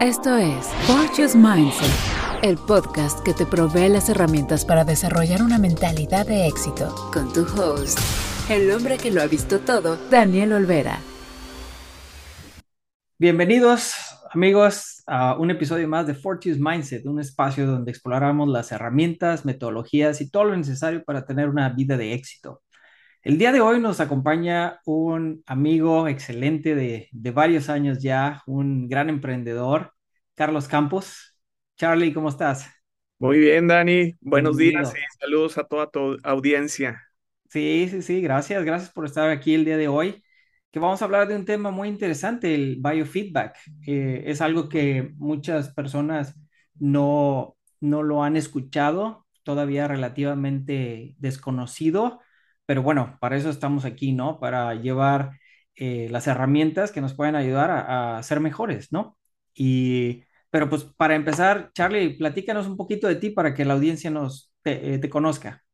Esto es Fortune's Mindset, el podcast que te provee las herramientas para desarrollar una mentalidad de éxito. Con tu host, el hombre que lo ha visto todo, Daniel Olvera. Bienvenidos, amigos, a un episodio más de Fortune's Mindset, un espacio donde exploramos las herramientas, metodologías y todo lo necesario para tener una vida de éxito. El día de hoy nos acompaña un amigo excelente de, varios años ya, un gran emprendedor, Carlos Campos. Charlie, ¿cómo estás? Muy bien, Dani. Buenos días y saludos a toda tu audiencia. Sí, sí, sí, gracias, gracias por estar aquí el día de hoy, que vamos a hablar de un tema muy interesante, el biofeedback. es algo que muchas personas no, no lo han escuchado, todavía relativamente desconocido pero bueno, para eso estamos aquí, ¿no? Para llevar eh, las herramientas que nos pueden ayudar a, ser mejores, ¿no? Y, pero pues para empezar, Charlie, platícanos un poquito de ti para que la audiencia nos te, eh, conozca.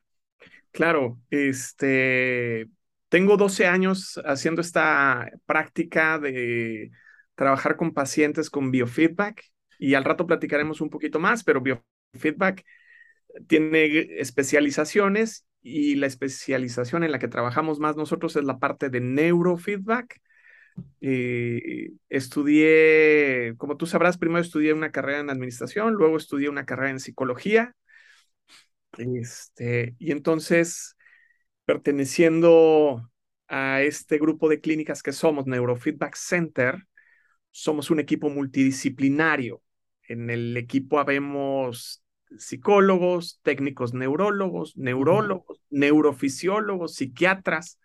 Claro, este, tengo 12 años haciendo esta práctica de trabajar con pacientes con biofeedback y al rato platicaremos un poquito más, pero biofeedback tiene especializaciones y la especialización en la que trabajamos más nosotros es la parte de neurofeedback. Eh, estudié, como tú sabrás, primero estudié una carrera en administración, luego estudié una carrera en psicología. Este, y entonces, perteneciendo a este grupo de clínicas que somos, Neurofeedback Center, somos un equipo multidisciplinario. En el equipo habemos psicólogos, técnicos neurólogos, neurólogos, neurofisiólogos, psiquiatras.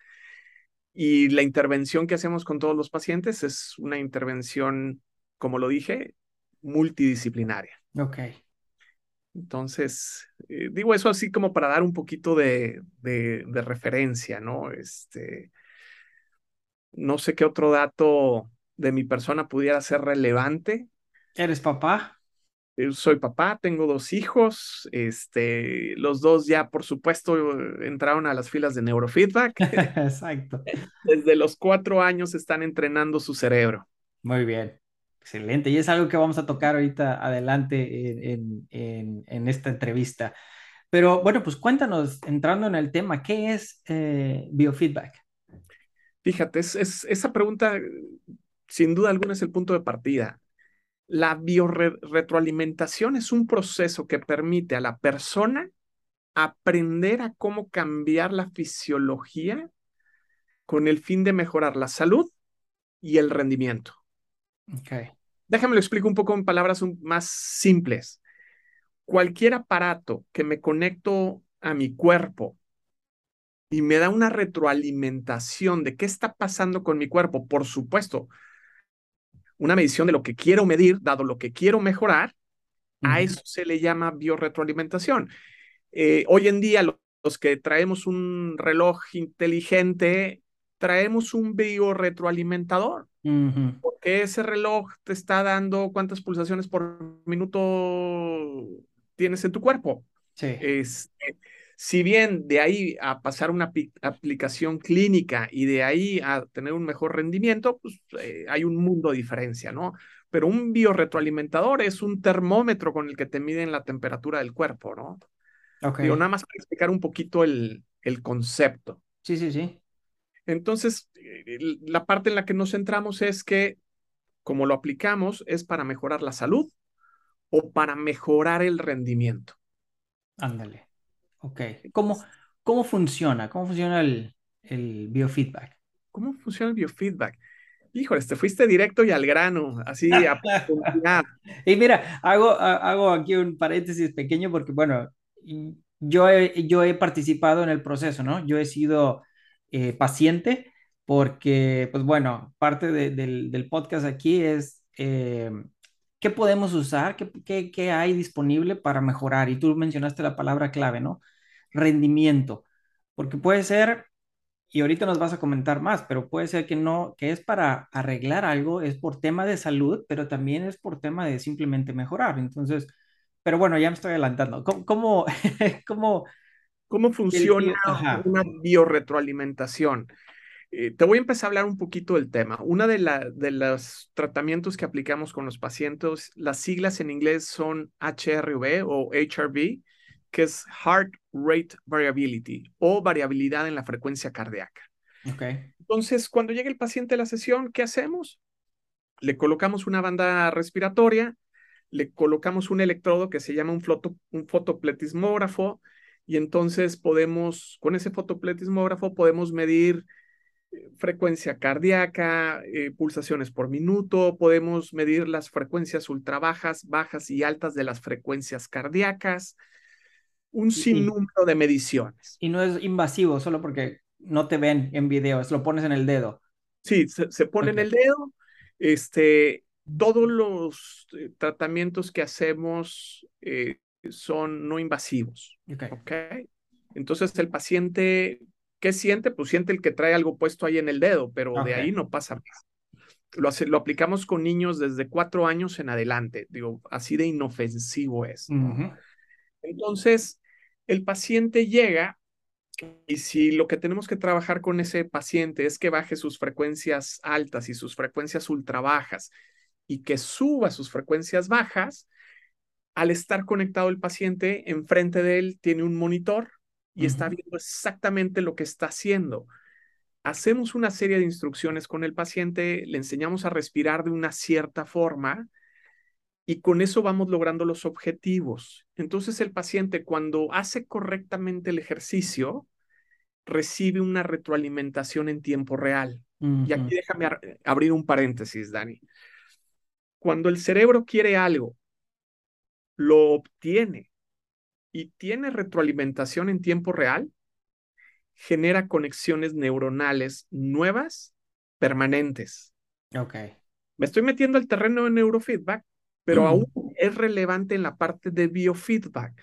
Y la intervención que hacemos con todos los pacientes es una intervención, como lo dije, multidisciplinaria. Ok. Entonces, eh, digo eso así como para dar un poquito de, de, de, referencia, ¿no? Este, no sé qué otro dato de mi persona pudiera ser relevante. ¿Eres papá? Eh, soy papá, tengo dos hijos, este, los dos ya por supuesto entraron a las filas de neurofeedback. Exacto. Desde los cuatro años están entrenando su cerebro. Muy bien, excelente. Y es algo que vamos a tocar ahorita adelante en, en, esta entrevista. Pero bueno, pues cuéntanos, entrando en el tema, ¿qué es eh, biofeedback? Fíjate, es, esa pregunta sin duda alguna es el punto de partida. La biorretroalimentación es un proceso que permite a la persona aprender a cómo cambiar la fisiología con el fin de mejorar la salud y el rendimiento. Okay. Déjame lo explico un poco en palabras más simples. Cualquier aparato que me conecto a mi cuerpo y me da una retroalimentación de qué está pasando con mi cuerpo, por supuesto, una medición de lo que quiero medir, dado lo que quiero mejorar, a eso se le llama biorretroalimentación. Eh, hoy en día, los que traemos un reloj inteligente, traemos un biorretroalimentador, porque ese reloj te está dando cuántas pulsaciones por minuto tienes en tu cuerpo. Sí. Este, si bien de ahí a pasar una aplicación clínica y de ahí a tener un mejor rendimiento, pues eh, hay un mundo de diferencia, ¿no? Pero un biorretroalimentador es un termómetro con el que te miden la temperatura del cuerpo, ¿no? Ok. nada más para explicar un poquito el, el concepto. Sí, sí, sí. Entonces, eh, la parte en la que nos centramos es que, como lo aplicamos, es para mejorar la salud o para mejorar el rendimiento. Ándale. Ok. ¿Cómo, cómo funciona? ¿Cómo funciona el, el biofeedback? ¿Cómo funciona el biofeedback? Híjole, te fuiste directo y al grano, así a Y mira, hago, hago aquí un paréntesis pequeño porque, bueno, yo he, yo he participado en el proceso, ¿no? Yo he sido eh, paciente porque, pues bueno, parte del, del, podcast aquí es eh, qué podemos usar, qué, qué, qué hay disponible para mejorar. Y tú mencionaste la palabra clave, ¿no? rendimiento, porque puede ser, y ahorita nos vas a comentar más, pero puede ser que no, que es para arreglar algo, es por tema de salud, pero también es por tema de simplemente mejorar. Entonces, pero bueno, ya me estoy adelantando. ¿Cómo, cómo, cómo, ¿Cómo funciona una biorretroalimentación? Eh, te voy a empezar a hablar un poquito del tema. Una de, la, de los tratamientos que aplicamos con los pacientes, las siglas en inglés son HRV o HRV, que es Heart Rate Variability o variabilidad en la frecuencia cardíaca. Okay. Entonces, cuando llega el paciente a la sesión, ¿qué hacemos? Le colocamos una banda respiratoria, le colocamos un electrodo que se llama un, un fotopletismógrafo y entonces podemos, con ese fotopletismógrafo podemos medir frecuencia cardíaca, eh, pulsaciones por minuto, podemos medir las frecuencias ultra bajas, bajas y altas de las frecuencias cardíacas, un sinnúmero de mediciones. Y no es invasivo, solo porque no te ven en videos, lo pones en el dedo. Sí, se, pone en el dedo. Este, todos los eh, tratamientos que hacemos son no invasivos. Okay. Entonces el paciente, ¿qué siente? Pues siente el que trae algo puesto ahí en el dedo, pero de ahí no pasa más. Lo, hace, lo aplicamos con niños desde cuatro años en adelante, digo, así de inofensivo es. Entonces, el paciente llega y si lo que tenemos que trabajar con ese paciente es que baje sus frecuencias altas y sus frecuencias ultra bajas y que suba sus frecuencias bajas, al estar conectado el paciente, enfrente de él tiene un monitor y está viendo exactamente lo que está haciendo. Hacemos una serie de instrucciones con el paciente, le enseñamos a respirar de una cierta forma y con eso vamos logrando los objetivos. Entonces el paciente cuando hace correctamente el ejercicio, recibe una retroalimentación en tiempo real. Y aquí déjame abrir un paréntesis, Dani. Cuando el cerebro quiere algo lo obtiene y tiene retroalimentación en tiempo real, genera conexiones neuronales nuevas, permanentes. Ok. Me estoy metiendo al terreno de neurofeedback, pero aún es relevante en la parte de biofeedback.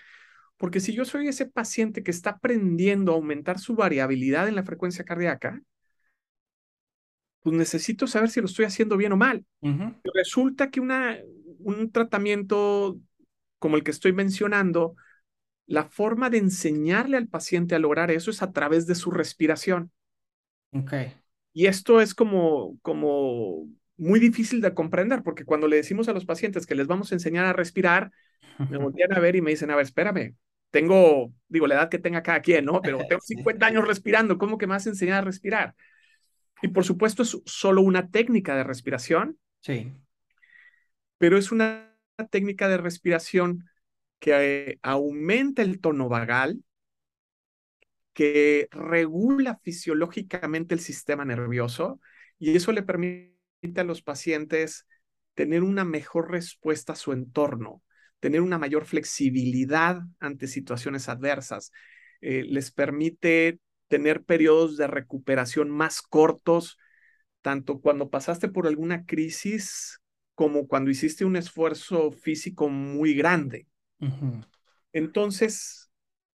Porque si yo soy ese paciente que está aprendiendo a aumentar su variabilidad en la frecuencia cardíaca, pues necesito saber si lo estoy haciendo bien o mal. Resulta que una, un tratamiento como el que estoy mencionando, la forma de enseñarle al paciente a lograr eso es a través de su respiración. Okay. Y esto es como, como muy difícil de comprender, porque cuando le decimos a los pacientes que les vamos a enseñar a respirar, me voltean a ver y me dicen, a ver, espérame, tengo, digo, la edad que tenga cada quien, ¿no? Pero tengo 50 años respirando, ¿cómo que me vas a enseñar a respirar? Y por supuesto es solo una técnica de respiración. Sí. Pero es una técnica de respiración que eh, aumenta el tono vagal, que regula fisiológicamente el sistema nervioso y eso le permite a los pacientes tener una mejor respuesta a su entorno, tener una mayor flexibilidad ante situaciones adversas, eh, les permite tener periodos de recuperación más cortos, tanto cuando pasaste por alguna crisis como cuando hiciste un esfuerzo físico muy grande. Entonces,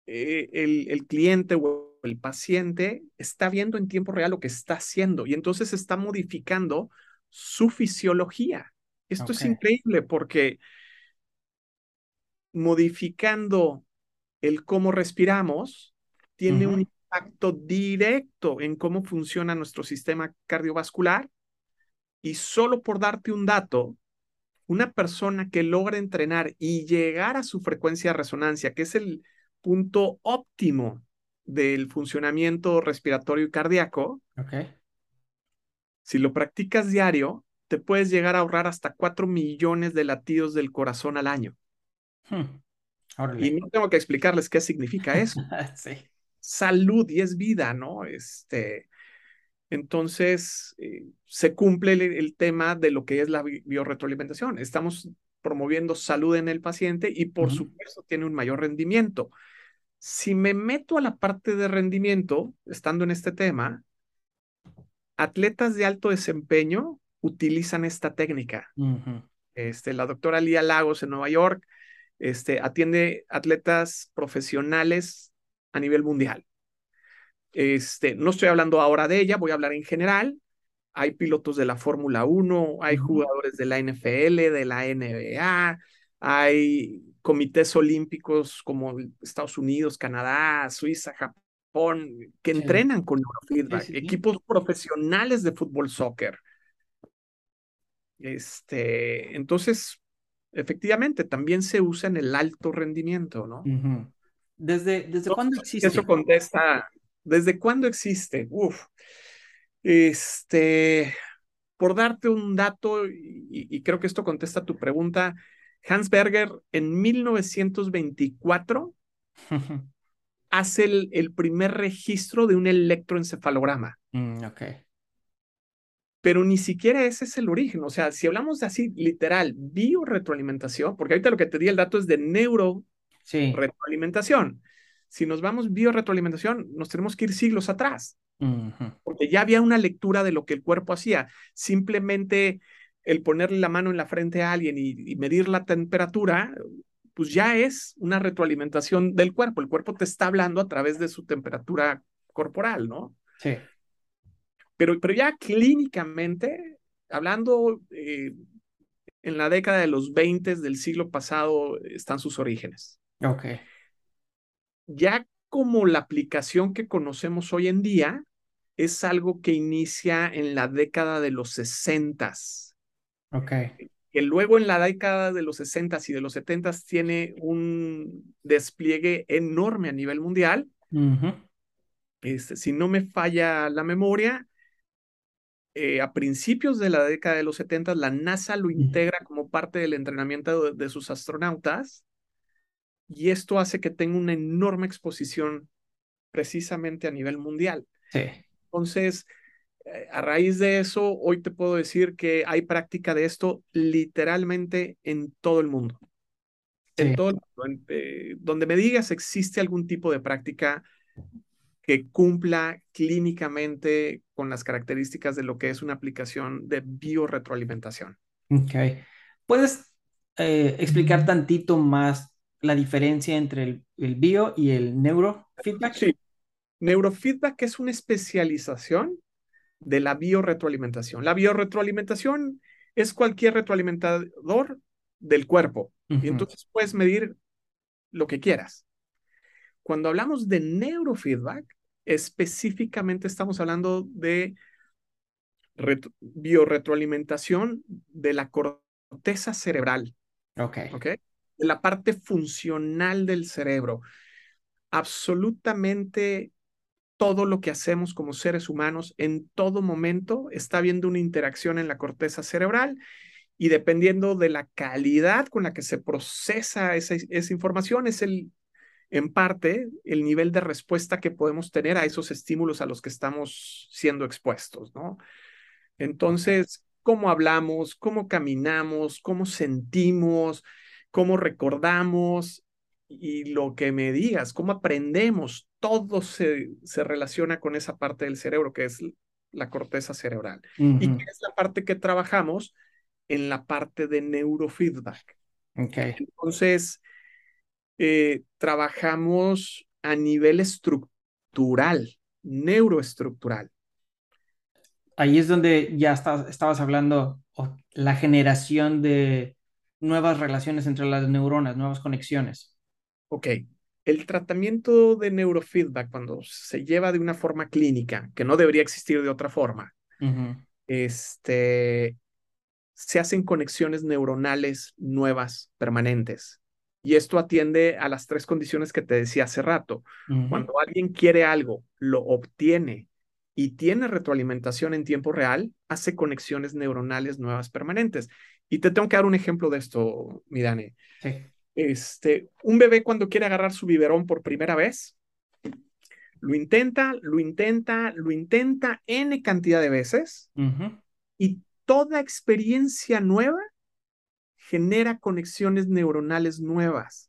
eh, el, el, cliente o el paciente está viendo en tiempo real lo que está haciendo y entonces está modificando su fisiología. Esto es increíble porque modificando el cómo respiramos tiene un impacto directo en cómo funciona nuestro sistema cardiovascular y solo por darte un dato, una persona que logra entrenar y llegar a su frecuencia de resonancia, que es el punto óptimo del funcionamiento respiratorio y cardíaco, si lo practicas diario, te puedes llegar a ahorrar hasta 4 millones de latidos del corazón al año. Hmm. Y no tengo que explicarles qué significa eso. Salud y es vida, ¿no? Este, entonces, eh, se cumple el, tema de lo que es la biorretroalimentación. Estamos promoviendo salud en el paciente y por supuesto tiene un mayor rendimiento. Si me meto a la parte de rendimiento, estando en este tema, atletas de alto desempeño utilizan esta técnica. este, la doctora Lía Lagos en Nueva York este, atiende atletas profesionales a nivel mundial. Este, no estoy hablando ahora de ella, voy a hablar en general. Hay pilotos de la Fórmula 1, hay jugadores de la NFL, de la NBA, hay comités olímpicos como Estados Unidos, Canadá, Suiza, Japón, que entrenan con neurofeedback, equipos profesionales de fútbol soccer. Este, entonces, efectivamente, también se usa en el alto rendimiento, ¿no? ¿Desde, desde cuándo existe? Eso contesta, ¿desde cuándo existe? Uf, este, por darte un dato, y, creo que esto contesta tu pregunta, Hans Berger en 1924 hace el, primer registro de un electroencefalograma. Mm, ok. Pero ni siquiera ese es el origen. O sea, si hablamos de así, literal, biorretroalimentación, porque ahorita lo que te di el dato es de neuroretroalimentación. Si nos vamos biorretroalimentación, nos tenemos que ir siglos atrás. Porque ya había una lectura de lo que el cuerpo hacía. Simplemente el ponerle la mano en la frente a alguien y medir la temperatura, pues ya es una retroalimentación del cuerpo. El cuerpo te está hablando a través de su temperatura corporal, ¿no? Sí. Pero, pero ya clínicamente, hablando eh, en la década de los 20 del siglo pasado, están sus orígenes. Ok. Ya como la aplicación que conocemos hoy en día es algo que inicia en la década de los 60. Ok que luego en la década de los 60 y de los 70 tiene un despliegue enorme a nivel mundial. este, si no me falla la memoria, eh, a principios de la década de los 70 la NASA lo integra como parte del entrenamiento de, sus astronautas y esto hace que tenga una enorme exposición precisamente a nivel mundial. Sí. Entonces, eh, a raíz de eso, hoy te puedo decir que hay práctica de esto literalmente en todo el mundo. En todo el mundo. Eh, donde me digas existe algún tipo de práctica que cumpla clínicamente con las características de lo que es una aplicación de biorretroalimentación. Ok. ¿Puedes eh, explicar tantito más la diferencia entre el, el bio y el neurofeedback? Sí. Neurofeedback es una especialización de la biorretroalimentación. La biorretroalimentación es cualquier retroalimentador del cuerpo y entonces puedes medir lo que quieras. Cuando hablamos de neurofeedback, específicamente estamos hablando de biorretroalimentación de la corteza cerebral. Ok. Ok. La parte funcional del cerebro. Absolutamente todo lo que hacemos como seres humanos en todo momento está habiendo una interacción en la corteza cerebral y dependiendo de la calidad con la que se procesa esa, esa información es el, en parte, el nivel de respuesta que podemos tener a esos estímulos a los que estamos siendo expuestos, ¿no? Entonces, cómo hablamos, cómo caminamos, cómo sentimos, cómo recordamos, y lo que me digas, cómo aprendemos, todo se, se relaciona con esa parte del cerebro que es la corteza cerebral. Y que es la parte que trabajamos en la parte de neurofeedback. Okay. Entonces, eh, trabajamos a nivel estructural, neuroestructural. Ahí es donde ya estabas hablando la generación de nuevas relaciones entre las neuronas, nuevas conexiones. Ok, el tratamiento de neurofeedback cuando se lleva de una forma clínica, que no debería existir de otra forma, este, se hacen conexiones neuronales nuevas, permanentes. Y esto atiende a las tres condiciones que te decía hace rato. Cuando alguien quiere algo, lo obtiene y tiene retroalimentación en tiempo real, hace conexiones neuronales nuevas permanentes. Y te tengo que dar un ejemplo de esto, Midane. Sí. Este, un bebé cuando quiere agarrar su biberón por primera vez, lo intenta, lo intenta, lo intenta N cantidad de veces y toda experiencia nueva genera conexiones neuronales nuevas.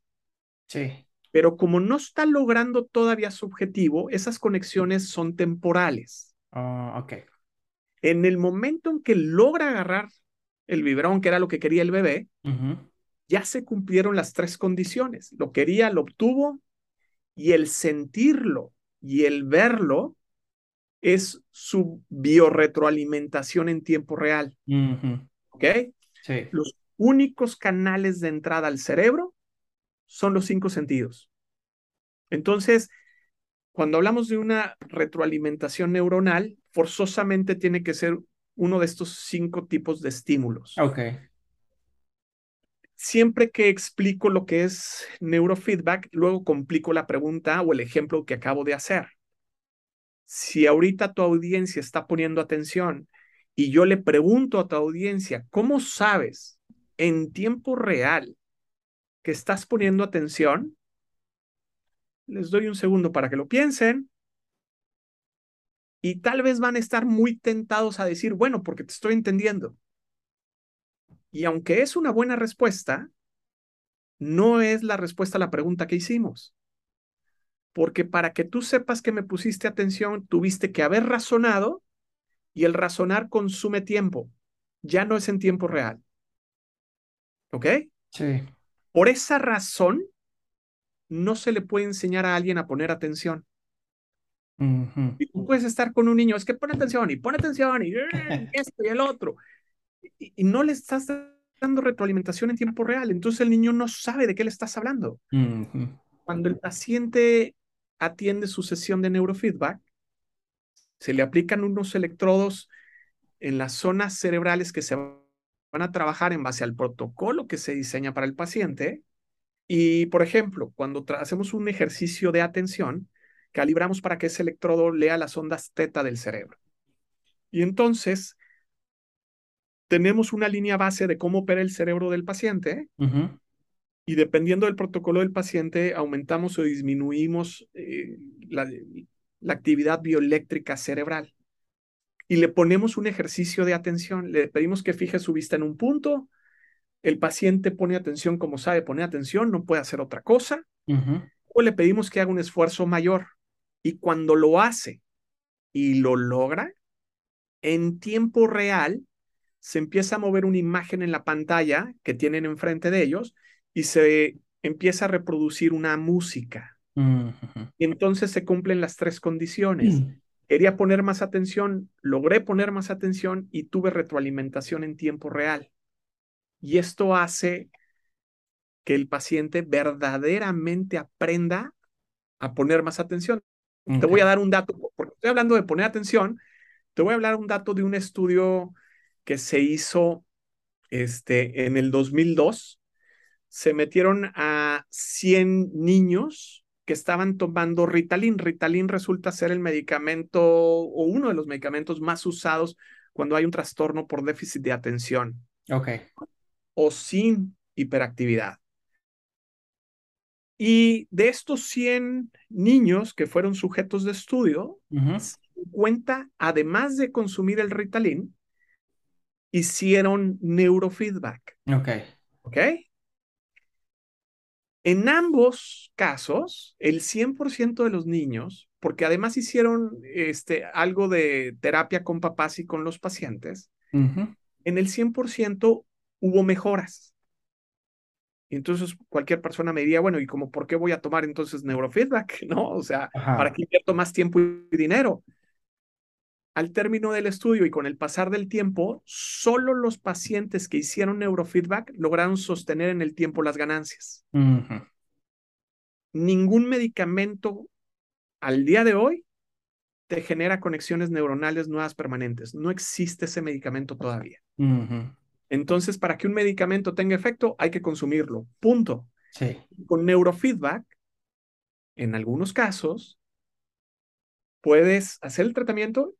Sí. Pero como no está logrando todavía su objetivo, esas conexiones son temporales. Ah, ok. En el momento en que logra agarrar el biberón, que era lo que quería el bebé, ya se cumplieron las tres condiciones. Lo quería, lo obtuvo y el sentirlo y el verlo es su biorretroalimentación en tiempo real. ¿Ok? Sí. Los únicos canales de entrada al cerebro son los cinco sentidos. Entonces, cuando hablamos de una retroalimentación neuronal, forzosamente tiene que ser uno de estos cinco tipos de estímulos. Ok. Siempre que explico lo que es neurofeedback, luego complico la pregunta o el ejemplo que acabo de hacer. Si ahorita tu audiencia está poniendo atención y yo le pregunto a tu audiencia, ¿cómo sabes en tiempo real que estás poniendo atención? Les doy un segundo para que lo piensen. Y tal vez van a estar muy tentados a decir, bueno, porque te estoy entendiendo. Y aunque es una buena respuesta, no es la respuesta a la pregunta que hicimos. Porque para que tú sepas que me pusiste atención, tuviste que haber razonado y el razonar consume tiempo. Ya no es en tiempo real. ¿Ok? Sí. Por esa razón, no se le puede enseñar a alguien a poner atención. Y tú puedes estar con un niño, es que pone atención y pone atención y esto y el otro. Y, no le estás dando retroalimentación en tiempo real. Entonces el niño no sabe de qué le estás hablando. Cuando el paciente atiende su sesión de neurofeedback, se le aplican unos electrodos en las zonas cerebrales que se van a trabajar en base al protocolo que se diseña para el paciente. Y, por ejemplo, cuando hacemos un ejercicio de atención, calibramos para que ese electrodo lea las ondas teta del cerebro. Y entonces tenemos una línea base de cómo opera el cerebro del paciente y dependiendo del protocolo del paciente aumentamos o disminuimos eh, la, la actividad bioeléctrica cerebral. Y le ponemos un ejercicio de atención, le pedimos que fije su vista en un punto, el paciente pone atención como sabe pone atención, no puede hacer otra cosa, o le pedimos que haga un esfuerzo mayor. Y cuando lo hace y lo logra, en tiempo real se empieza a mover una imagen en la pantalla que tienen enfrente de ellos y se empieza a reproducir una música. Y entonces se cumplen las tres condiciones. Mm. Quería poner más atención, logré poner más atención y tuve retroalimentación en tiempo real. Y esto hace que el paciente verdaderamente aprenda a poner más atención. Te voy a dar un dato, porque estoy hablando de poner atención, te voy a hablar un dato de un estudio que se hizo este, en el 2002. Se metieron a 100 niños que estaban tomando Ritalin. Ritalin resulta ser el medicamento o uno de los medicamentos más usados cuando hay un trastorno por déficit de atención. Ok. O sin hiperactividad. Y de estos 100 niños que fueron sujetos de estudio, 50, además de consumir el Ritalin, hicieron neurofeedback. Ok. Ok. En ambos casos, el 100% de los niños, porque además hicieron este, algo de terapia con papás y con los pacientes, en el 100% hubo mejoras. Entonces cualquier persona me diría, bueno, ¿y como por qué voy a tomar entonces neurofeedback? ¿No? O sea, ¿para qué invierto más tiempo y dinero? Al término del estudio y con el pasar del tiempo, solo los pacientes que hicieron neurofeedback lograron sostener en el tiempo las ganancias. Ningún medicamento al día de hoy te genera conexiones neuronales nuevas permanentes. No existe ese medicamento todavía. Entonces, para que un medicamento tenga efecto, hay que consumirlo. Punto. Sí. Con neurofeedback, en algunos casos, puedes hacer el tratamiento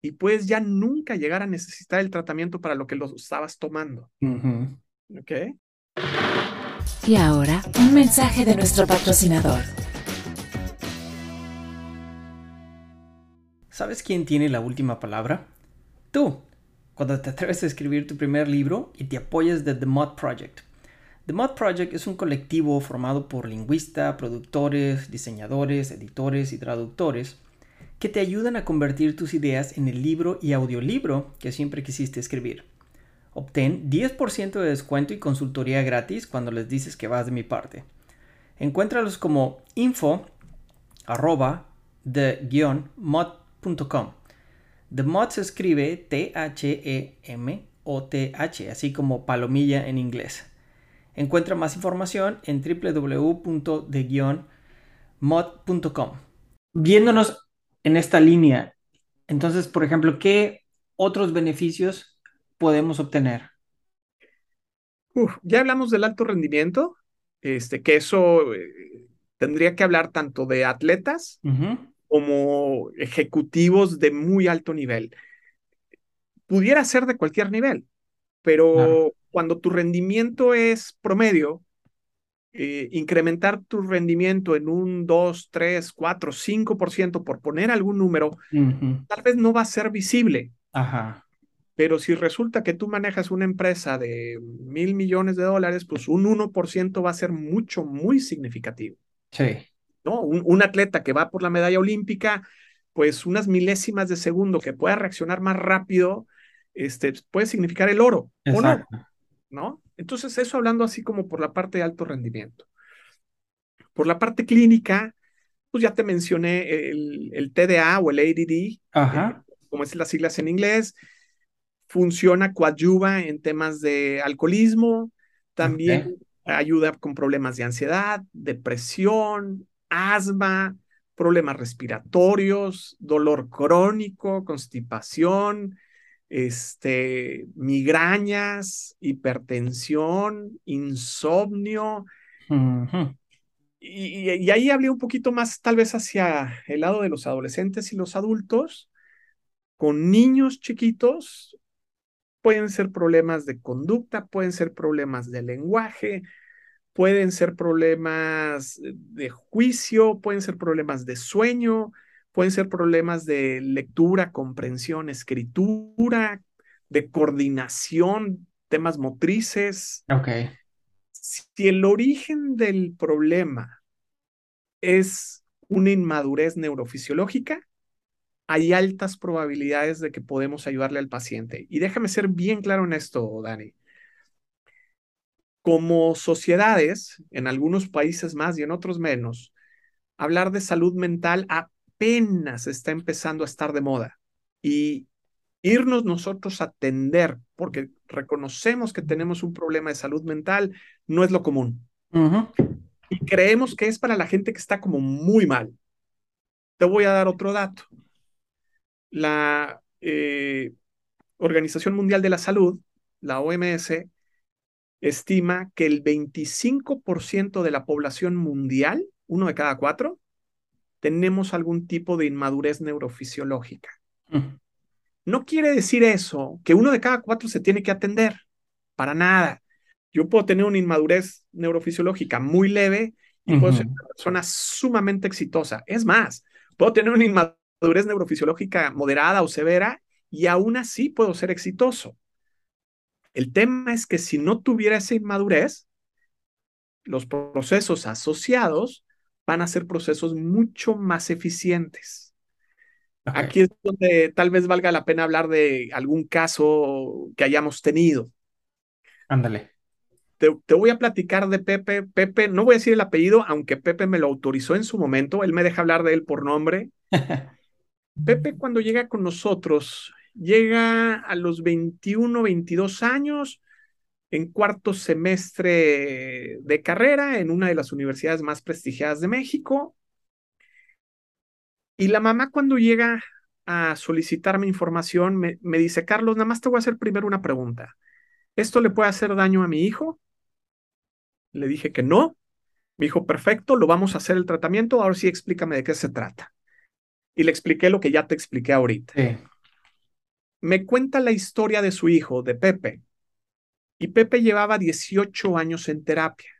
y puedes ya nunca llegar a necesitar el tratamiento para lo que lo estabas tomando. ¿Ok? Y ahora, un mensaje de nuestro patrocinador. ¿Sabes quién tiene la última palabra? Tú cuando te atreves a escribir tu primer libro y te apoyas de The Mod Project. The Mod Project es un colectivo formado por lingüistas, productores, diseñadores, editores y traductores que te ayudan a convertir tus ideas en el libro y audiolibro que siempre quisiste escribir. Obtén 10% de descuento y consultoría gratis cuando les dices que vas de mi parte. Encuéntralos como info arroba the-mod.com The Mod se escribe T-H-E-M-O-T-H, así como palomilla en inglés. Encuentra más información en www.de-mod.com. Viéndonos en esta línea, entonces, por ejemplo, ¿qué otros beneficios podemos obtener? Uf, ya hablamos del alto rendimiento, este, que eso eh, tendría que hablar tanto de atletas Ujú, como ejecutivos de muy alto nivel. Pudiera ser de cualquier nivel, Claro. pero cuando tu rendimiento es promedio, eh, incrementar tu rendimiento en un 2, 3, 4, 5%, por poner algún número, tal vez no va a ser visible, Ajá. pero si resulta que tú manejas una empresa de mil millones de dólares, pues un 1% va a ser mucho, muy significativo. Sí. ¿No? Un, un atleta que va por la medalla olímpica, pues unas milésimas de segundo que pueda reaccionar más rápido, este, puede significar el oro, o no. ¿no? Entonces, eso hablando así como por la parte de alto rendimiento. Por la parte clínica, pues ya te mencioné el, el TDA o el ADD, eh, como es las siglas en inglés, funciona, coadyuva en temas de alcoholismo, también ayuda con problemas de ansiedad, depresión, asma, problemas respiratorios, dolor crónico, constipación, este, migrañas, hipertensión, insomnio. Y, y ahí hablé un poquito más tal vez hacia el lado de los adolescentes y los adultos. Con niños chiquitos pueden ser problemas de conducta, pueden ser problemas de lenguaje, pueden ser problemas de juicio, pueden ser problemas de sueño, pueden ser problemas de lectura, comprensión, escritura, de coordinación, temas motrices. Ok. Si el origen del problema es una inmadurez neurofisiológica, hay altas probabilidades de que podemos ayudarle al paciente. Y déjame ser bien claro en esto, Dani. Como sociedades, en algunos países más y en otros menos, hablar de salud mental apenas está empezando a estar de moda. Y irnos nosotros a atender, porque reconocemos que tenemos un problema de salud mental, no es lo común. Y creemos que es para la gente que está como muy mal. Te voy a dar otro dato. La eh, Organización Mundial de la Salud, la OMS, estima que el 25% de la población mundial, uno de cada cuatro, tenemos algún tipo de inmadurez neurofisiológica. No quiere decir eso que uno de cada cuatro se tiene que atender, para nada. Yo puedo tener una inmadurez neurofisiológica muy leve y puedo ser una persona sumamente exitosa. Es más, puedo tener una inmadurez neurofisiológica moderada o severa y aún así puedo ser exitoso. El tema es que si no tuviera esa inmadurez, los procesos asociados van a ser procesos mucho más eficientes. Aquí es donde tal vez valga la pena hablar de algún caso que hayamos tenido. Ándale. Te, te, voy a platicar de Pepe. Pepe, no voy a decir el apellido, aunque Pepe me lo autorizó en su momento. Él me deja hablar de él por nombre. Pepe, cuando llega con nosotros, llega a los 21, 22 años, en cuarto semestre de carrera en una de las universidades más prestigiadas de México. Y la mamá cuando llega a solicitarme información me, me, dice, Carlos, nada más te voy a hacer primero una pregunta. ¿Esto le puede hacer daño a mi hijo? Le dije que no. Me dijo, perfecto, lo vamos a hacer el tratamiento. Ahora sí explícame de qué se trata. Y le expliqué lo que ya te expliqué ahorita. Sí. Me cuenta la historia de su hijo, de Pepe. Y Pepe llevaba 18 años en terapia.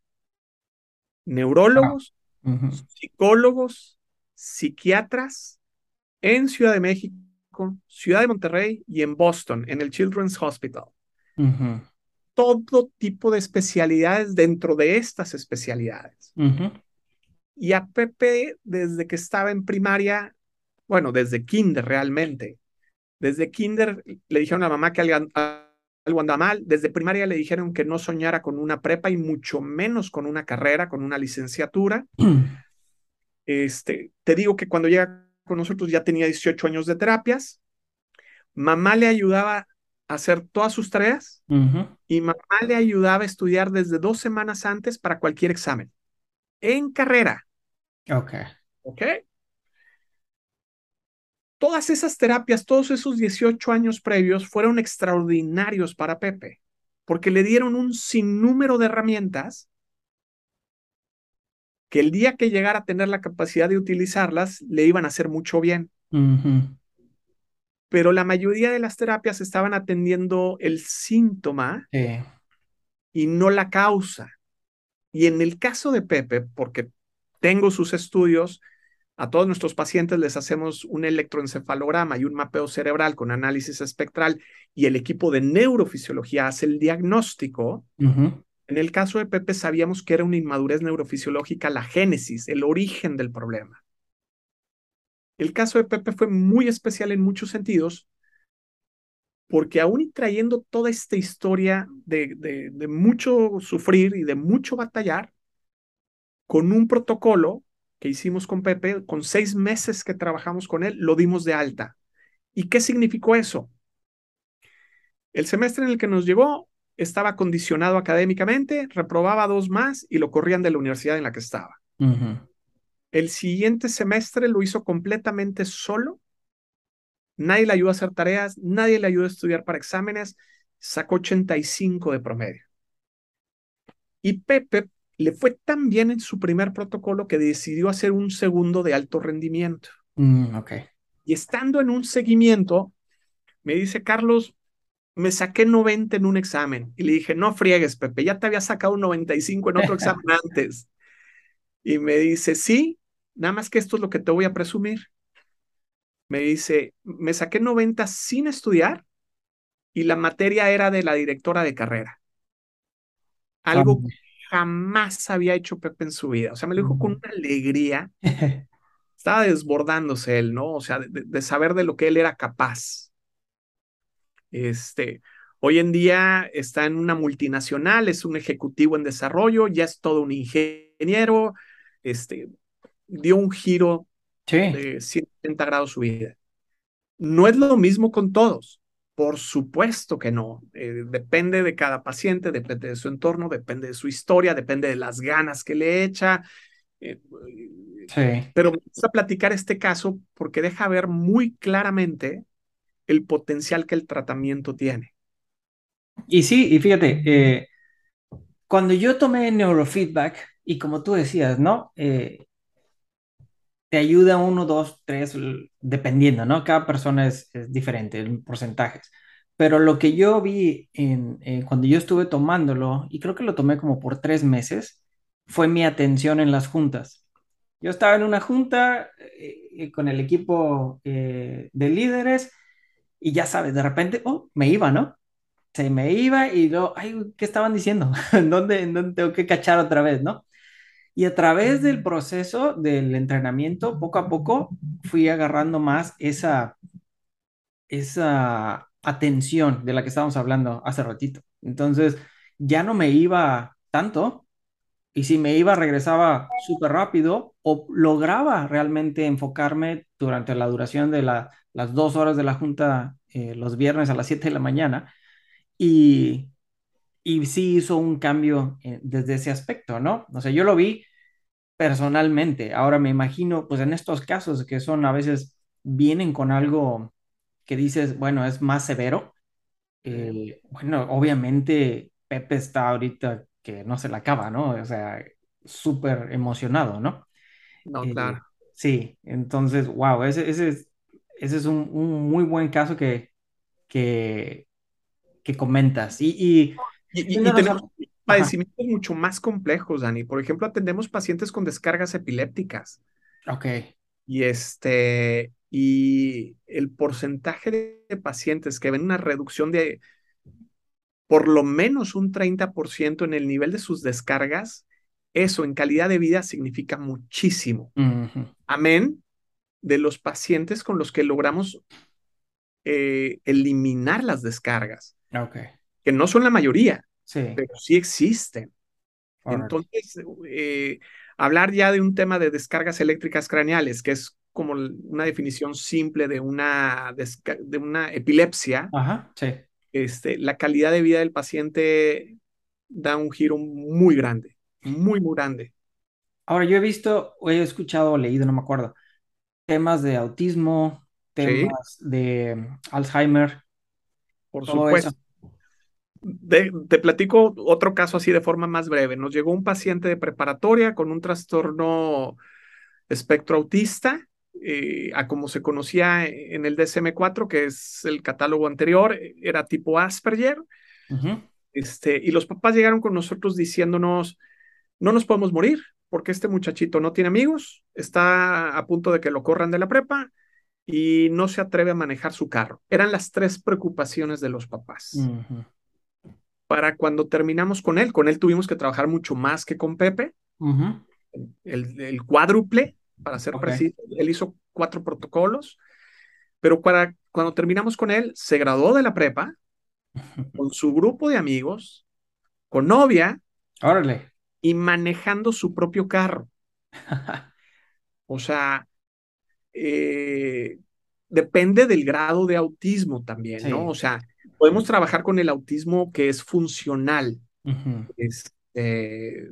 Neurólogos, uh -huh. psicólogos, psiquiatras en Ciudad de México, Ciudad de Monterrey y en Boston, en el Children's Hospital. Uh -huh. Todo tipo de especialidades dentro de estas especialidades. Uh -huh. Y a Pepe, desde que estaba en primaria, bueno, desde kinder realmente, desde kinder le dijeron a la mamá que algo, algo andaba mal, desde primaria le dijeron que no soñara con una prepa y mucho menos con una carrera, con una licenciatura. Este, te digo que cuando llega con nosotros ya tenía 18 años de terapias. Mamá le ayudaba a hacer todas sus tareas uh -huh. y mamá le ayudaba a estudiar desde dos semanas antes para cualquier examen. En carrera. Ok. Ok. Todas esas terapias, todos esos 18 años previos fueron extraordinarios para Pepe, porque le dieron un sinnúmero de herramientas que el día que llegara a tener la capacidad de utilizarlas, le iban a hacer mucho bien. Pero la mayoría de las terapias estaban atendiendo el síntoma y no la causa. Y en el caso de Pepe, porque tengo sus estudios, a todos nuestros pacientes les hacemos un electroencefalograma y un mapeo cerebral con análisis espectral y el equipo de neurofisiología hace el diagnóstico. En el caso de Pepe sabíamos que era una inmadurez neurofisiológica la génesis, el origen del problema. El caso de Pepe fue muy especial en muchos sentidos porque aún trayendo toda esta historia de, de, mucho sufrir y de mucho batallar, con un protocolo que hicimos con Pepe, con seis meses que trabajamos con él, lo dimos de alta. ¿Y qué significó eso? El semestre en el que nos llegó estaba condicionado académicamente, reprobaba dos más y lo corrían de la universidad en la que estaba. El siguiente semestre lo hizo completamente solo. Nadie le ayudó a hacer tareas, nadie le ayudó a estudiar para exámenes. Sacó 85 de promedio. Y Pepe le fue tan bien en su primer protocolo que decidió hacer un segundo de alto rendimiento. Mm, y estando en un seguimiento, me dice, Carlos, me saqué 90 en un examen. Y le dije, no friegues, Pepe, ya te había sacado un 95 en otro examen antes. Y me dice, sí, nada más que esto es lo que te voy a presumir. Me dice, me saqué 90 sin estudiar y la materia era de la directora de carrera. Algo jamás había hecho Pepe en su vida. O sea, me lo dijo con una alegría. Estaba desbordándose él, ¿no? O sea, de, de saber de lo que él era capaz. Este, hoy en día está en una multinacional, es un ejecutivo en desarrollo, ya es todo un ingeniero, este, dio un giro de 180 grados su vida. No es lo mismo con todos, por supuesto que no. Eh, depende de cada paciente, depende de su entorno, depende de su historia, depende de las ganas que le echa. Eh, sí. Pero me gusta platicar este caso porque deja ver muy claramente el potencial que el tratamiento tiene. Y sí, y fíjate, eh, cuando yo tomé neurofeedback, y como tú decías, ¿no? Eh, te ayuda uno, dos, tres, dependiendo, ¿no? Cada persona es, diferente en porcentajes. Pero lo que yo vi en, eh, cuando yo estuve tomándolo, y creo que lo tomé como por tres meses, fue mi atención en las juntas. Yo estaba en una junta con el equipo de líderes y ya sabes, de repente, oh, me iba, ¿no? Se me iba y luego, ay, ¿qué estaban diciendo? ¿En dónde, ¿En dónde tengo que cachar otra vez, no? Y a través del proceso del entrenamiento, poco a poco, fui agarrando más esa, esa atención de la que estábamos hablando hace ratito. Entonces, ya no me iba tanto, y si me iba, regresaba súper rápido o lograba realmente enfocarme durante la duración de las dos horas de la junta eh, los viernes a las 7 de la mañana. Y, y sí hizo un cambio eh, desde ese aspecto, ¿no? O sea, yo lo vi personalmente. Ahora me imagino, pues en estos casos que son a veces vienen con algo que dices, bueno, es más severo. Eh, bueno, obviamente Pepe está ahorita que no se la acaba, ¿no? O sea, súper emocionado, ¿no? No, eh, claro. Sí, entonces, wow, ese, ese es, ese es un, muy buen caso que, que, que comentas. Y, y, y, tenemos padecimientos mucho más complejos, Dani. Por ejemplo, atendemos pacientes con descargas epilépticas. Ok. Y este, y el porcentaje de pacientes que ven una reducción de por lo menos un 30% en el nivel de sus descargas, eso en calidad de vida significa muchísimo. Amén de los pacientes con los que logramos eh, eliminar las descargas. Que no son la mayoría, pero sí existen. Entonces, eh, hablar ya de un tema de descargas eléctricas craneales, que es como una definición simple de una, de una epilepsia, Ajá, sí este, la calidad de vida del paciente da un giro muy grande, muy, muy grande. Ahora, yo he visto, o he escuchado o leído, no me acuerdo, temas de autismo, temas de Alzheimer. Por supuesto. Te platico otro caso así de forma más breve. Nos llegó un paciente de preparatoria con un trastorno espectro autista, eh, a como se conocía en el DSM-4, que es el catálogo anterior, era tipo Asperger. este, y los papás llegaron con nosotros diciéndonos, no nos podemos morir porque este muchachito no tiene amigos, está a punto de que lo corran de la prepa y no se atreve a manejar su carro. Eran las tres preocupaciones de los papás. Para cuando terminamos con él, con él tuvimos que trabajar mucho más que con Pepe, el, cuádruple, para ser preciso. Él hizo cuatro protocolos, pero para, cuando terminamos con él, se graduó de la prepa con su grupo de amigos, con novia. Órale. Y manejando su propio carro. o sea, eh, depende del grado de autismo también, ¿no? O sea, podemos trabajar con el autismo que es funcional. Este,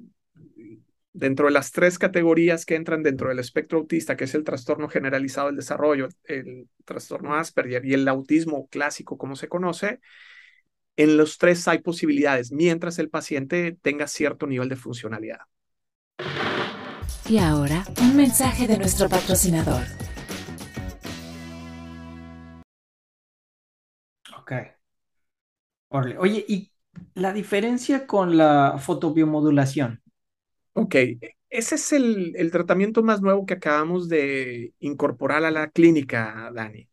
dentro de las tres categorías que entran dentro del espectro autista, que es el trastorno generalizado del desarrollo, el trastorno Asperger y el autismo clásico, como se conoce, en los tres hay posibilidades, mientras el paciente tenga cierto nivel de funcionalidad. Y ahora, un mensaje de nuestro patrocinador. Ok. Oye, ¿y la diferencia con la fotobiomodulación? Ok, ese es el, el tratamiento más nuevo que acabamos de incorporar a la clínica, Dani.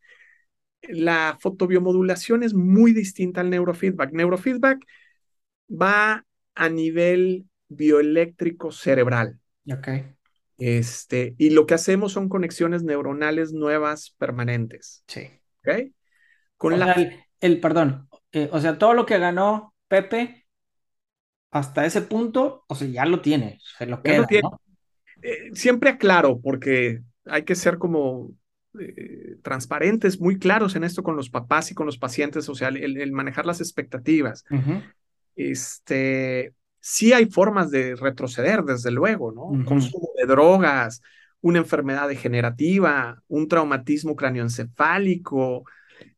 La fotobiomodulación es muy distinta al neurofeedback. Neurofeedback va a nivel bioeléctrico cerebral. Ok. Este, y lo que hacemos son conexiones neuronales nuevas permanentes. Sí. ¿Ok? Con la el, perdón, eh, o sea, todo lo que ganó Pepe hasta ese punto, o sea, ya lo tiene, se lo queda, eh, siempre aclaro, porque hay que ser como eh, transparentes, muy claros en esto con los papás y con los pacientes, o sea, el, manejar las expectativas. Este, sí hay formas de retroceder, desde luego, ¿no? Consumo de drogas, una enfermedad degenerativa, un traumatismo cráneoencefálico,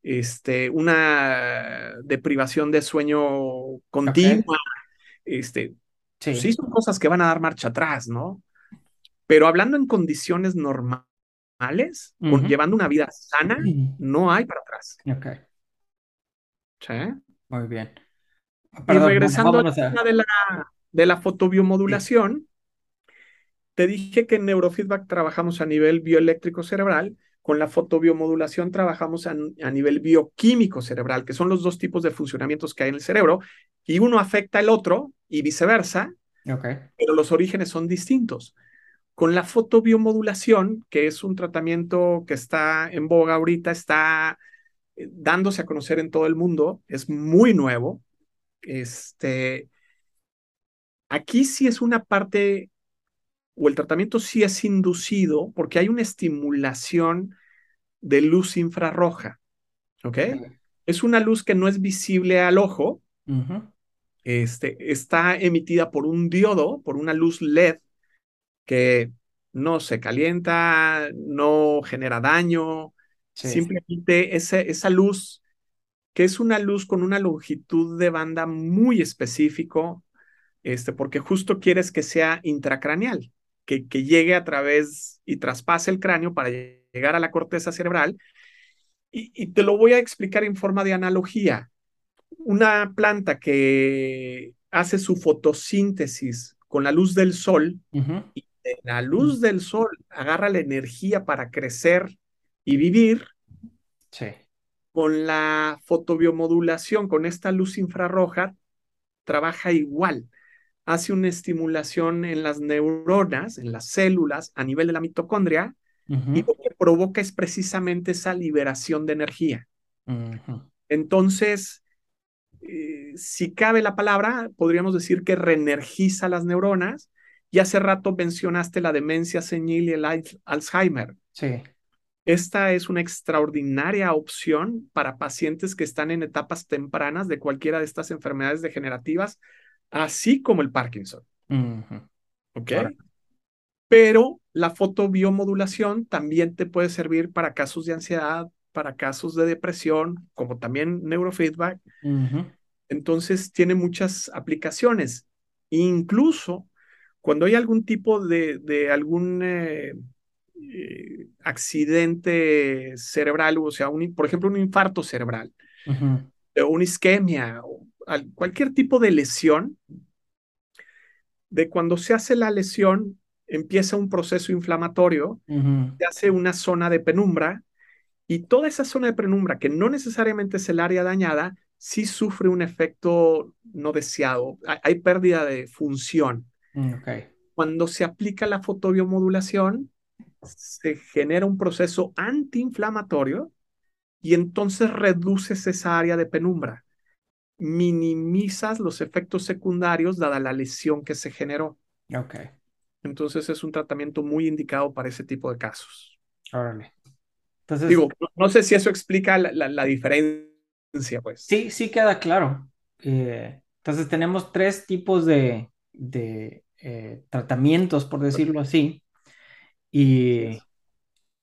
este, una deprivación de sueño continua, este, pues sí. son cosas que van a dar marcha atrás, ¿no? Pero hablando en condiciones normales, llevando una vida sana, no hay para atrás. Ok. ¿Sí? Muy bien. y regresando al tema de la, de la fotobiomodulación, te dije que en neurofeedback trabajamos a nivel bioeléctrico cerebral con la fotobiomodulación trabajamos a, nivel bioquímico cerebral, que son los dos tipos de funcionamientos que hay en el cerebro, y uno afecta al otro y viceversa, pero los orígenes son distintos. Con la fotobiomodulación, que es un tratamiento que está en boga ahorita, está eh, dándose a conocer en todo el mundo, es muy nuevo. Este, aquí sí es una parte o el tratamiento sí es inducido porque hay una estimulación de luz infrarroja. ¿Ok? Es una luz que no es visible al ojo. este, está emitida por un diodo, por una luz LED que no se calienta, no genera daño. Simplemente esa luz, que es una luz con una longitud de banda muy específico, este, porque justo quieres que sea intracraneal que, llegue a través y traspase el cráneo para llegar a la corteza cerebral. Y, te lo voy a explicar en forma de analogía. Una planta que hace su fotosíntesis con la luz del sol y de la luz del sol agarra la energía para crecer y vivir. Sí. Con la fotobiomodulación, con esta luz infrarroja, trabaja igual hace una estimulación en las neuronas, en las células, a nivel de la mitocondria, y lo que provoca es precisamente esa liberación de energía. Entonces, eh, si cabe la palabra, podríamos decir que reenergiza las neuronas. Y hace rato mencionaste la demencia senil y el Alzheimer. Sí. Esta es una extraordinaria opción para pacientes que están en etapas tempranas de cualquiera de estas enfermedades degenerativas así como el Parkinson. ¿Ok? Pero la fotobiomodulación también te puede servir para casos de ansiedad, para casos de depresión, como también neurofeedback. Entonces tiene muchas aplicaciones. Incluso cuando hay algún tipo de, de algún eh, eh, accidente cerebral, o sea, un- por ejemplo, un infarto cerebral, ujú, o una isquemia, o cualquier tipo de lesión, de cuando se hace la lesión, empieza un proceso inflamatorio, se hace una zona de penumbra y toda esa zona de penumbra, que no necesariamente es el área dañada, sí sufre un efecto no deseado. Hay, hay pérdida de función. Mm, Cuando se aplica la fotobiomodulación, se genera un proceso antiinflamatorio y entonces reduces esa área de penumbra. Minimizas los efectos secundarios dada la lesión que se generó. ok, Entonces es un tratamiento muy indicado para ese tipo de casos. órale. Entonces, Digo, no, no sé si eso explica la, la- la diferencia, pues. sí, sí queda claro. Eh, entonces tenemos tres tipos de, de eh, tratamientos, por decirlo así. Y,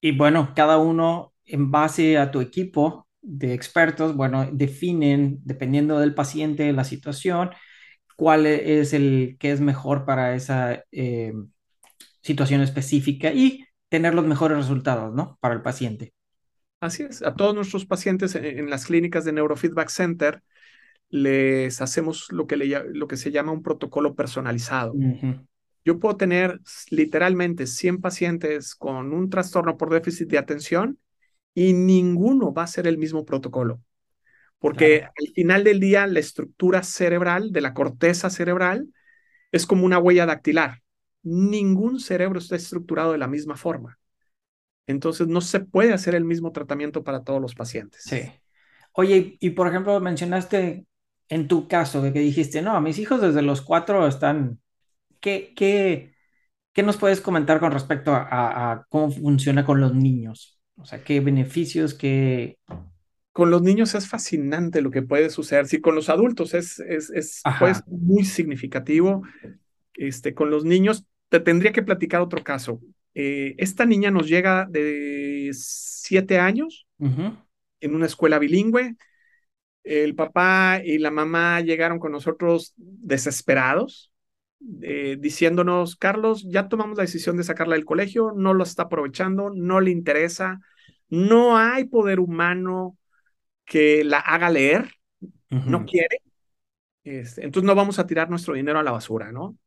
y bueno, cada uno en base a tu equipo de expertos, bueno, definen, dependiendo del paciente, la situación, cuál es el que es mejor para esa eh, situación específica y tener los mejores resultados, ¿no? Para el paciente. Así es. A todos nuestros pacientes en, en las clínicas de Neurofeedback Center les hacemos lo que, le lo que se llama un protocolo personalizado. Ujú, Yo puedo tener literalmente 100 pacientes con un trastorno por déficit de atención y ninguno va a ser el mismo protocolo. Porque Claro. al final del día, la estructura cerebral de la corteza cerebral es como una huella dactilar. Ningún cerebro está estructurado de la misma forma. Entonces, no se puede hacer el mismo tratamiento para todos los pacientes. Sí. Oye, y, y por ejemplo, mencionaste en tu caso de que dijiste, no, mis hijos desde los cuatro están. ¿Qué, qué, qué nos puedes comentar con respecto a, a- a cómo funciona con los niños? O sea, qué beneficios, qué. Con los niños es fascinante lo que puede suceder. Sí, con los adultos es, es, es ser muy significativo. Este, con los niños, te tendría que platicar otro caso. Eh, esta niña nos llega de siete años en una escuela bilingüe. El papá y la mamá llegaron con nosotros desesperados, eh, diciéndonos, Carlos, ya tomamos la decisión de sacarla del colegio, no lo está aprovechando, no le interesa, no hay poder humano que la haga leer, no quiere, este, entonces no vamos a tirar nuestro dinero a la basura, ¿no?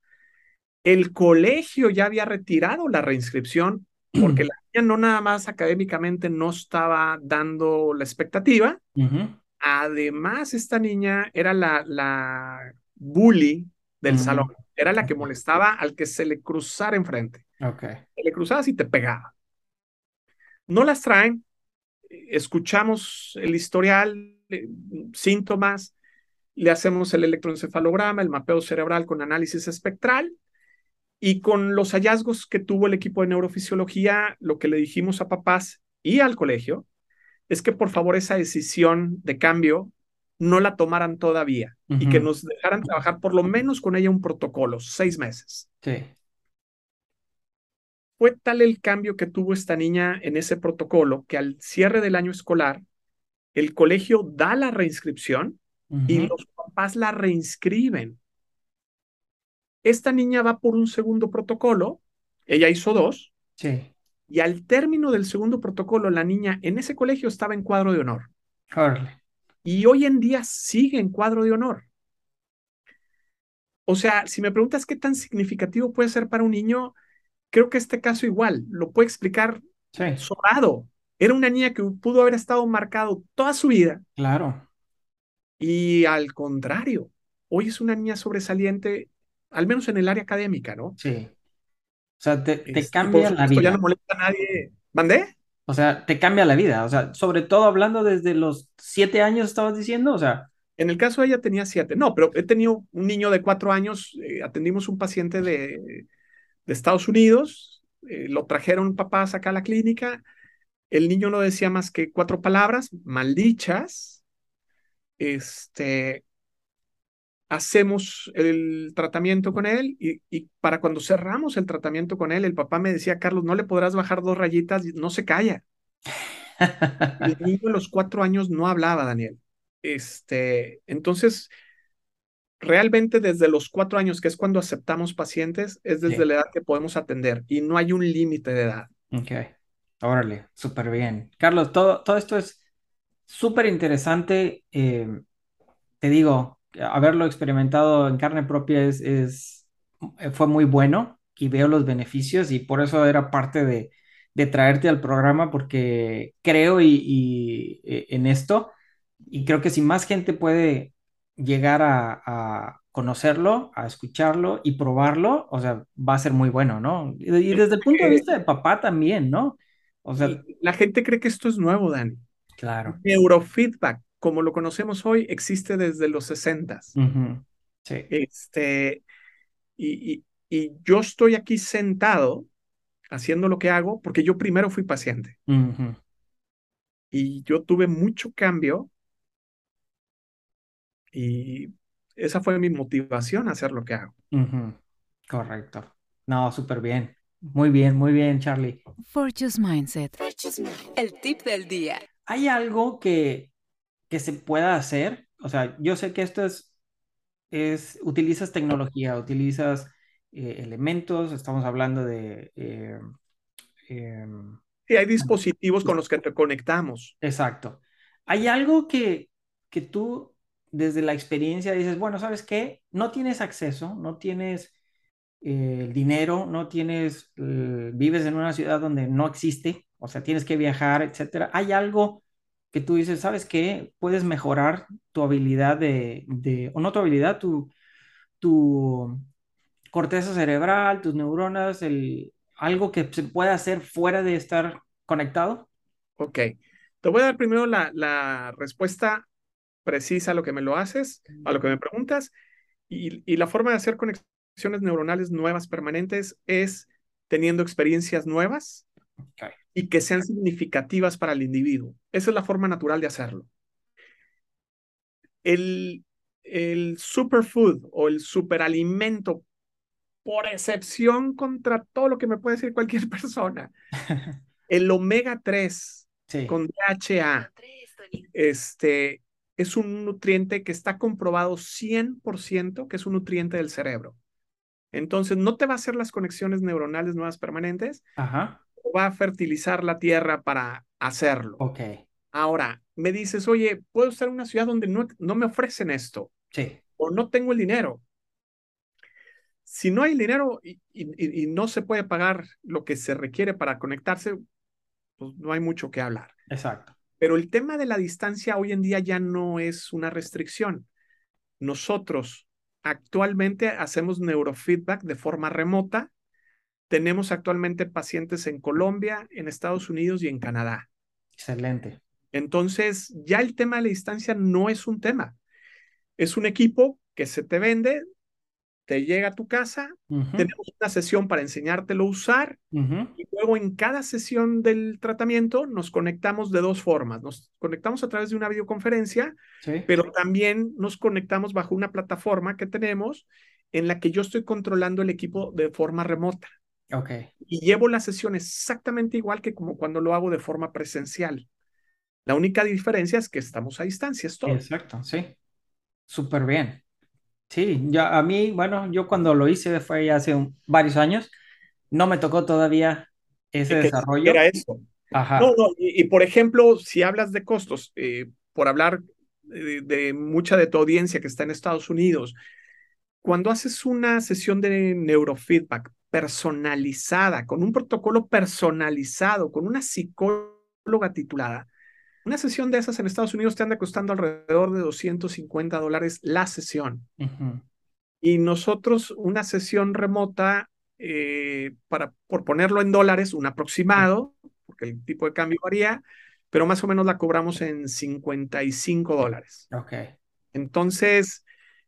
El colegio ya había retirado la reinscripción porque la niña no nada más académicamente no estaba dando la expectativa, Además, esta niña era la, la bully del salón. Era la que molestaba al que se le cruzara enfrente. Ok. Se le cruzabas y te pegaba. No las traen. Escuchamos el historial, eh, síntomas, le hacemos el electroencefalograma, el mapeo cerebral con análisis espectral y con los hallazgos que tuvo el equipo de neurofisiología, lo que le dijimos a papás y al colegio es que por favor esa decisión de cambio no la tomaran todavía y que nos dejaran trabajar por lo menos con ella un protocolo, seis meses. Sí. Fue tal el cambio que tuvo esta niña en ese protocolo que al cierre del año escolar, el colegio da la reinscripción y los papás la reinscriben. Esta niña va por un segundo protocolo, ella hizo dos, Sí. y al término del segundo protocolo, la niña en ese colegio estaba en cuadro de honor. Y hoy en día sigue en cuadro de honor. O sea, si me preguntas qué tan significativo puede ser para un niño, creo que este caso igual lo puede explicar Sí, sobrado. Era una niña que pudo haber estado marcado toda su vida claro. y al contrario, hoy es una niña sobresaliente, al menos en el área académica, ¿no? Sí. O sea, te, te Este, cambia la supuesto ya vida. no molesta a nadie. ¿Mandé? O sea, te cambia la vida. O sea, sobre todo hablando desde los siete años, estabas diciendo. O sea, En el caso de ella tenía siete. No, pero he tenido un niño de cuatro años. eh, atendimos un paciente de, de Estados Unidos. eh, lo trajeron papás acá a la clínica. El niño no decía más que cuatro palabras, maldichas. Este, hacemos el tratamiento con él y, y para cuando cerramos el tratamiento con él, el papá me decía, Carlos, no le podrás bajar dos rayitas, no se calla. El niño a los cuatro años no hablaba, Daniel. Este, entonces, realmente desde los cuatro años, que es cuando aceptamos pacientes, es desde Sí. la edad que podemos atender y no hay un límite de edad. Ok, órale, súper bien. Carlos, todo, todo esto es súper interesante. eh, te digo, haberlo experimentado en carne propia es, es, eh, fue muy bueno y veo los beneficios y por eso era parte de, de traerte al programa porque creo y, y, eh, en esto y creo que si más gente puede llegar a, a conocerlo, a escucharlo y probarlo, o sea, va a ser muy bueno, ¿no? Y, y desde el punto de vista de papá también, ¿no? O sea, La gente cree que esto es nuevo, Dani. claro. Neurofeedback, como lo conocemos hoy, existe desde los 60. Ujú, Sí. Este, y, y, y yo estoy aquí sentado haciendo lo que hago porque yo primero fui paciente y yo tuve mucho cambio y esa fue mi motivación a hacer lo que hago. Correcto. No, súper bien. Muy bien, muy bien, Charlie. Fortune's Mindset. El tip del día. ¿Hay algo que, que se pueda hacer? O sea, yo sé que esto es, es utilizas tecnología, utilizas eh, elementos, estamos hablando de... eh, em, Y hay dispositivos con los que te conectamos. exacto. ¿Hay algo que, que tú desde la experiencia dices, bueno, ¿sabes qué? No tienes acceso, no tienes eh, el dinero, no tienes, eh, vives en una ciudad donde no existe, o sea, tienes que viajar, etcétera. ¿Hay algo que tú dices, ¿sabes qué? Puedes mejorar tu habilidad de, de o no tu habilidad, tu, tu corteza cerebral, tus neuronas, el, algo que se pueda hacer fuera de estar conectado? Ok. Te voy a dar primero la, la respuesta precisa a lo que me lo haces, a lo que me preguntas. Y, y la forma de hacer conexiones neuronales nuevas permanentes es teniendo experiencias nuevas Ok. Y que sean significativas para el individuo. Esa es la forma natural de hacerlo. El, el superfood o el superalimento, por excepción contra todo lo que me puede decir cualquier persona, el omega 3 Sí. con DHA, este, es un nutriente que está comprobado 100% que es un nutriente del cerebro. Entonces, no te va a hacer las conexiones neuronales nuevas permanentes, Ajá. Va a fertilizar la tierra para hacerlo. Ok. Ahora, me dices, oye, puedo estar en una ciudad donde no, no me ofrecen esto Sí. o no tengo el dinero. Si no hay dinero y, y- y no se puede pagar lo que se requiere para conectarse, pues no hay mucho que hablar. Exacto. Pero el tema de la distancia hoy en día ya no es una restricción. Nosotros actualmente hacemos neurofeedback de forma remota. Tenemos actualmente pacientes en Colombia, en Estados Unidos y en Canadá. Excelente. Entonces, ya el tema de la distancia no es un tema. Es un equipo que se te vende, te llega a tu casa, tenemos una sesión para enseñártelo a usar y luego en cada sesión del tratamiento nos conectamos de dos formas. Nos conectamos a través de una videoconferencia, Sí. pero también nos conectamos bajo una plataforma que tenemos en la que yo estoy controlando el equipo de forma remota Ok. y llevo la sesión exactamente igual que como cuando lo hago de forma presencial. La única diferencia es que estamos a distancia, es todo. Exacto, sí. Súper bien. Sí, ya a mí, bueno, yo cuando lo hice fue ya hace un- varios años, no me tocó todavía ese Que desarrollo. era eso. Ajá. No, no, y, y por ejemplo, si hablas de costos, eh, por hablar de, de mucha de tu audiencia que está en Estados Unidos, cuando haces una sesión de neurofeedback personalizada, con un protocolo personalizado, con una psicóloga titulada, una sesión de esas en Estados Unidos te anda costando alrededor de 250 dólares la sesión. Y nosotros, una sesión remota, eh, para, por ponerlo en dólares, un aproximado, porque el tipo de cambio varía, pero más o menos la cobramos en 55 dólares. Ok. Entonces,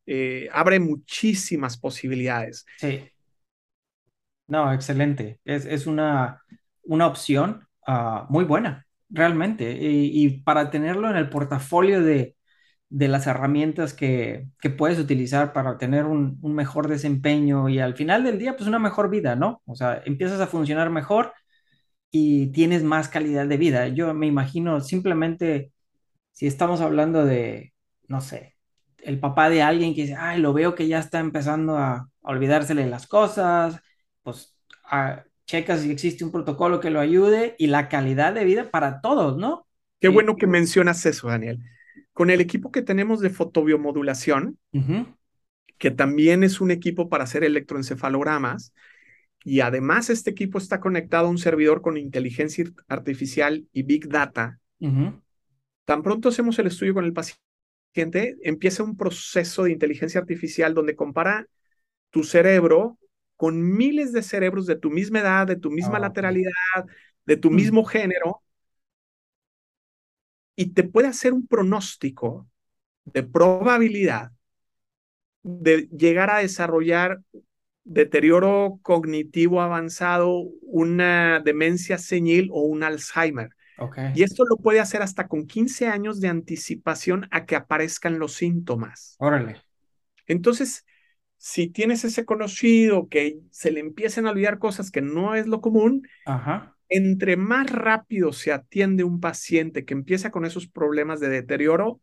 eh, abre muchísimas posibilidades. Sí. No, excelente. Es, es una, una opción ah, muy buena, realmente. Y, y para tenerlo en el portafolio de, de las herramientas que, que puedes utilizar para tener un, un mejor desempeño y al final del día, pues una mejor vida, ¿no? O sea, empiezas a funcionar mejor y tienes más calidad de vida. Yo me imagino simplemente si estamos hablando de, no sé, el papá de alguien que dice, ay, lo veo que ya está empezando a, a olvidársele las cosas, pues a, checa si existe un protocolo que lo ayude y la calidad de vida para todos, ¿no? Qué bueno que mencionas eso, Daniel. Con el equipo que tenemos de fotobiomodulación, que también es un equipo para hacer electroencefalogramas, y además este equipo está conectado a un servidor con inteligencia artificial y big data. Tan pronto hacemos el estudio con el paciente, empieza un proceso de inteligencia artificial donde compara tu cerebro con miles de cerebros de tu misma edad, de tu misma lateralidad, de tu mm. mismo género, y te puede hacer un pronóstico de probabilidad de llegar a desarrollar deterioro cognitivo avanzado, una demencia senil o un Alzheimer. Y esto lo puede hacer hasta con 15 años de anticipación a que aparezcan los síntomas. Órale. Entonces, si tienes ese conocido que se le empiecen a olvidar cosas que no es lo común, entre más rápido se atiende un paciente que empieza con esos problemas de deterioro,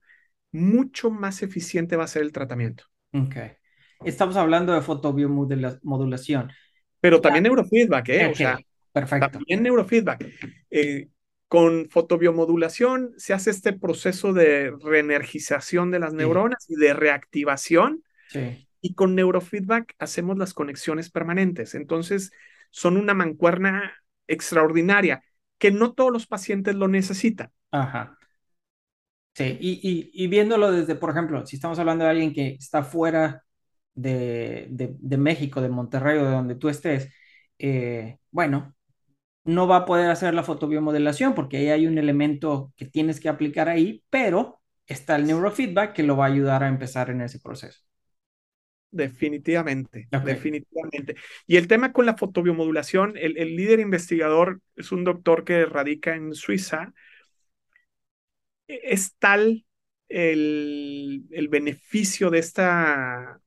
mucho más eficiente va a ser el tratamiento. Ok. Estamos hablando de fotobiomodulación. Pero también neurofeedback, ¿eh? O sea, perfecto. También neurofeedback. Eh, con fotobiomodulación se hace este proceso de reenergización de las neuronas y de reactivación. Sí y con neurofeedback hacemos las conexiones permanentes. Entonces, son una mancuerna extraordinaria que no todos los pacientes lo necesitan. Ajá. Sí, y, y, viéndolo desde, por ejemplo, si estamos hablando de alguien que está fuera de, de, México, de Monterrey o de donde tú estés, eh, bueno, no va a poder hacer la fotobiomodelación porque ahí hay un elemento que tienes que aplicar ahí, pero está el neurofeedback que lo va a ayudar a empezar en ese proceso. Definitivamente, definitivamente. Y el tema con la fotobiomodulación, el, el, líder investigador es un doctor que radica en Suiza. E, es tal el, el beneficio de, esta,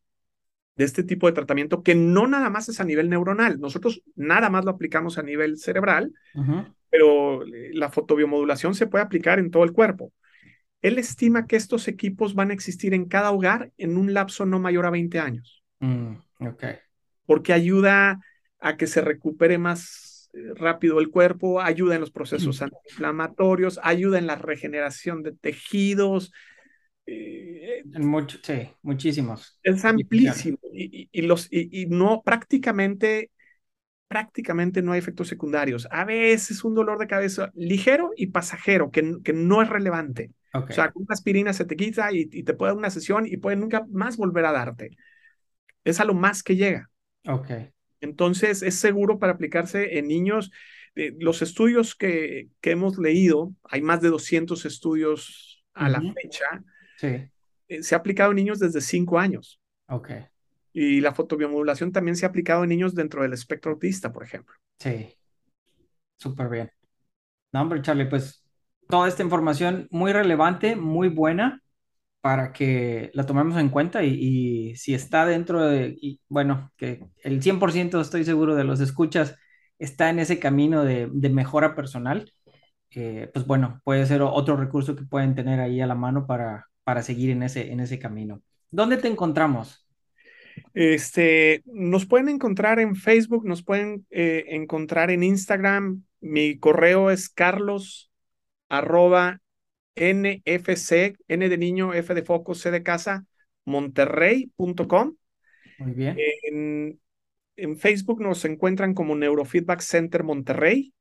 de este tipo de tratamiento que no nada más es a nivel neuronal. Nosotros nada más lo aplicamos a nivel cerebral, pero la fotobiomodulación se puede aplicar en todo el cuerpo. Él estima que estos equipos van a existir en cada hogar en un lapso no mayor a 20 años. Mm. Porque ayuda a que se recupere más eh, rápido el cuerpo, ayuda en los procesos antiinflamatorios, ayuda en la regeneración de tejidos. Eh, mucho, sí, muchísimos. Es amplísimo y, y, los, y, no prácticamente prácticamente no hay efectos secundarios. A veces un dolor de cabeza ligero y pasajero, que, que no es relevante. O sea, con una aspirina se te quita y, te puede dar una sesión y puede nunca más volver a darte. Es a lo más que llega. Ok. Entonces, es seguro para aplicarse en niños. Eh, los estudios que, que, hemos leído, hay más de 200 estudios a la fecha. Sí. Eh, se ha aplicado en niños desde 5 años. Ok. Y la fotobiomodulación también se ha aplicado en niños dentro del espectro autista, por ejemplo. Sí. Súper bien. No, hombre, Charlie, pues toda esta información muy relevante, muy buena para que la tomemos en cuenta y, si está dentro de, bueno, que el 100% estoy seguro de los escuchas está en ese camino de, mejora personal, eh, pues bueno, puede ser otro recurso que pueden tener ahí a la mano para, para seguir en ese, en ese camino. ¿Dónde te encontramos? Este, nos pueden encontrar en Facebook, nos pueden eh, encontrar en Instagram. Mi correo es carlos arroba NFC, N de niño, F de foco, C de casa, monterrey.com. Muy bien. En, en, Facebook nos encuentran como Neurofeedback Center Monterrey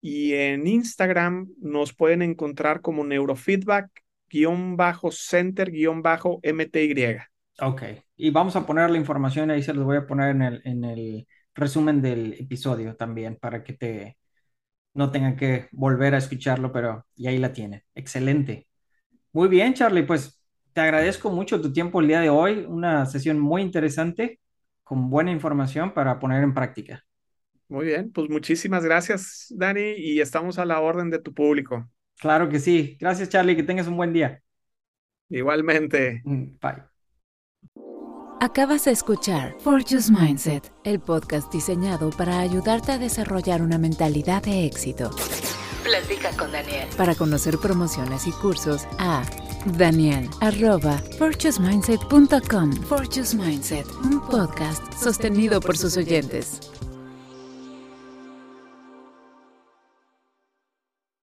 y en Instagram nos pueden encontrar como Neurofeedback-Center-MTY. Ok, y vamos a poner la información ahí, se los voy a poner en el, en el resumen del episodio también para que te, no tengan que volver a escucharlo, pero y ahí la tienen. Excelente. Muy bien, Charlie, pues te agradezco mucho tu tiempo el día de hoy, una sesión muy interesante con buena información para poner en práctica. Muy bien, pues muchísimas gracias, Dani, y estamos a la orden de tu público. Claro que sí. Gracias, Charlie, que tengas un buen día. Igualmente. Mm, bye. Acabas de escuchar Fortune's Mindset, el podcast diseñado para ayudarte a desarrollar una mentalidad de éxito. Platica con Daniel. Para conocer promociones y cursos a Daniel arroba fortunesmindset.com. Fortune's Mindset, un podcast sostenido por sus oyentes.